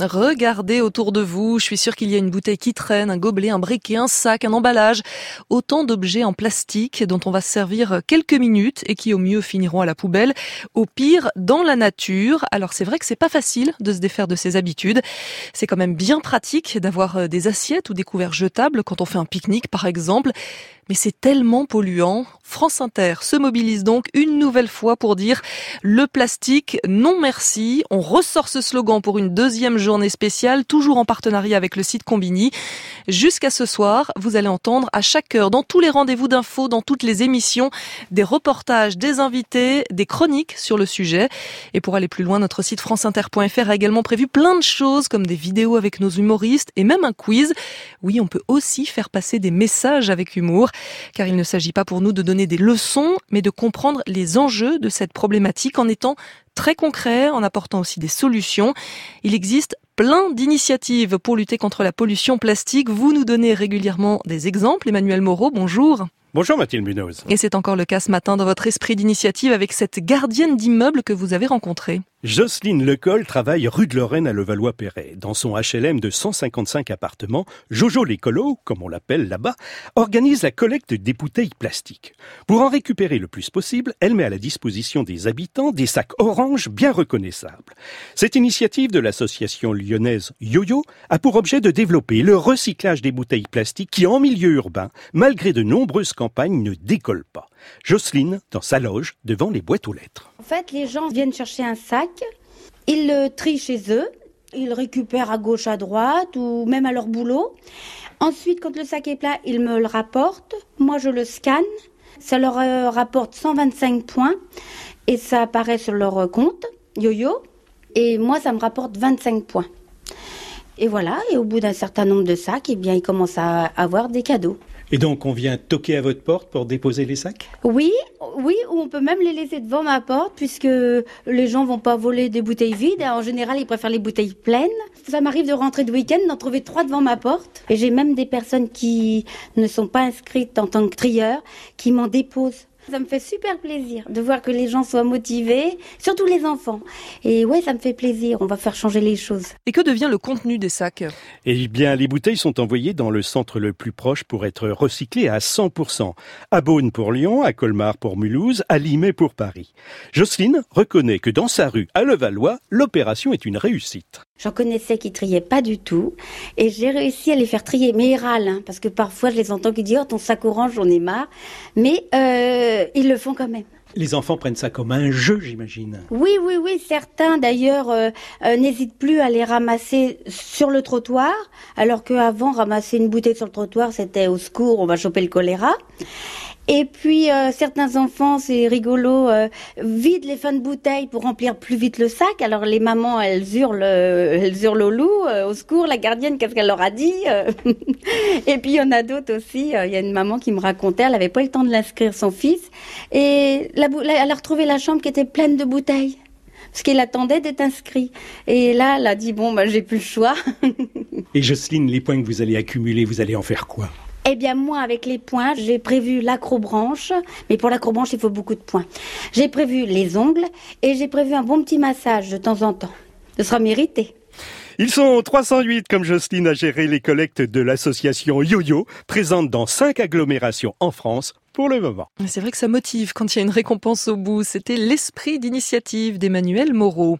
Regardez autour de vous, je suis sûre qu'il y a une bouteille qui traîne, un gobelet, un briquet, un sac, un emballage, autant d'objets en plastique dont on va se servir quelques minutes et qui au mieux finiront à la poubelle, au pire dans la nature. Alors c'est vrai que c'est pas facile de se défaire de ses habitudes. C'est quand même bien pratique d'avoir euh, des assiettes ou des couverts jetables quand on fait un pique-nique par exemple mais c'est tellement polluant. France Inter se mobilise donc une nouvelle fois pour dire le plastique, non merci. On ressort ce slogan pour une deuxième journée spéciale, toujours en partenariat avec le site Combini. Jusqu'à ce soir, vous allez entendre à chaque heure, dans tous les rendez-vous d'infos, dans toutes les émissions, des reportages, des invités, des chroniques sur le sujet. Et pour aller plus loin, notre site franceinter.fr a également prévu plein de choses, comme des vidéos avec nos humoristes et même un quiz. Oui, on peut aussi faire passer des messages avec humour car il ne s'agit pas pour nous de donner des leçons, mais de comprendre les enjeux de cette problématique en étant très concret, en apportant aussi des solutions. Il existe plein d'initiatives pour lutter contre la pollution plastique. Vous nous donnez régulièrement des exemples. Emmanuel Moreau, bonjour. Bonjour Mathilde Munoz. Et c'est encore le cas ce matin dans votre esprit d'initiative avec cette gardienne d'immeuble que vous avez rencontrée. Jocelyne Lecol travaille rue de Lorraine à Levallois-Perret. Dans son HLM de 155 appartements, Jojo l'écolo, comme on l'appelle là-bas, organise la collecte des bouteilles plastiques. Pour en récupérer le plus possible, elle met à la disposition des habitants des sacs orange bien reconnaissables. Cette initiative de l'association lyonnaise YoYo a pour objet de développer le recyclage des bouteilles plastiques qui, en milieu urbain, malgré de nombreuses campagnes, ne décollent pas. Jocelyne, dans sa loge, devant les boîtes aux lettres. En fait, les gens viennent chercher un sac, ils le trient chez eux, ils récupèrent à gauche, à droite ou même à leur boulot. Ensuite, quand le sac est plein, ils me le rapportent. Moi, je le scanne. Ça leur euh, rapporte 125 points et ça apparaît sur leur compte yo-yo. Et moi, ça me rapporte 25 points. Et voilà, et au bout d'un certain nombre de sacs, eh bien, ils commencent à avoir des cadeaux. Et donc, on vient toquer à votre porte pour déposer les sacs? Oui, oui, ou on peut même les laisser devant ma porte, puisque les gens vont pas voler des bouteilles vides. En général, ils préfèrent les bouteilles pleines. Ça m'arrive de rentrer de week-end, d'en trouver trois devant ma porte. Et j'ai même des personnes qui ne sont pas inscrites en tant que trieurs, qui m'en déposent ça me fait super plaisir de voir que les gens soient motivés, surtout les enfants. Et ouais, ça me fait plaisir, on va faire changer les choses. Et que devient le contenu des sacs? Eh bien, les bouteilles sont envoyées dans le centre le plus proche pour être recyclées à 100%. À Beaune pour Lyon, à Colmar pour Mulhouse, à Limay pour Paris. Jocelyne reconnaît que dans sa rue, à Levallois, l'opération est une réussite. J'en connaissais qui triaient pas du tout, et j'ai réussi à les faire trier. Mais ils râlent, hein, parce que parfois je les entends qui disent oh, ton sac orange, j'en ai marre. Mais euh, ils le font quand même. Les enfants prennent ça comme un jeu, j'imagine. Oui, oui, oui. Certains, d'ailleurs, euh, euh, n'hésitent plus à les ramasser sur le trottoir, alors qu'avant, ramasser une bouteille sur le trottoir, c'était au secours, on va choper le choléra. Et puis euh, certains enfants, c'est rigolo, euh, vident les fins de bouteilles pour remplir plus vite le sac. Alors les mamans, elles hurlent, euh, elles hurlent au loup, au secours. La gardienne, qu'est-ce qu'elle leur a dit Et puis il y en a d'autres aussi. Il y a une maman qui me racontait, elle avait pas eu le temps de l'inscrire son fils, et la, elle a retrouvé la chambre qui était pleine de bouteilles parce qu'il attendait d'être inscrit. Et là, elle a dit bon, bah j'ai plus le choix. et Jocelyne, les points que vous allez accumuler, vous allez en faire quoi? Eh bien, moi, avec les points, j'ai prévu l'acrobranche. Mais pour l'acrobranche, il faut beaucoup de points. J'ai prévu les ongles et j'ai prévu un bon petit massage de temps en temps. Ce sera mérité. Ils sont 308 comme Jocelyne a géré les collectes de l'association YoYo, présente dans cinq agglomérations en France pour le moment. C'est vrai que ça motive quand il y a une récompense au bout. C'était l'esprit d'initiative d'Emmanuel Moreau.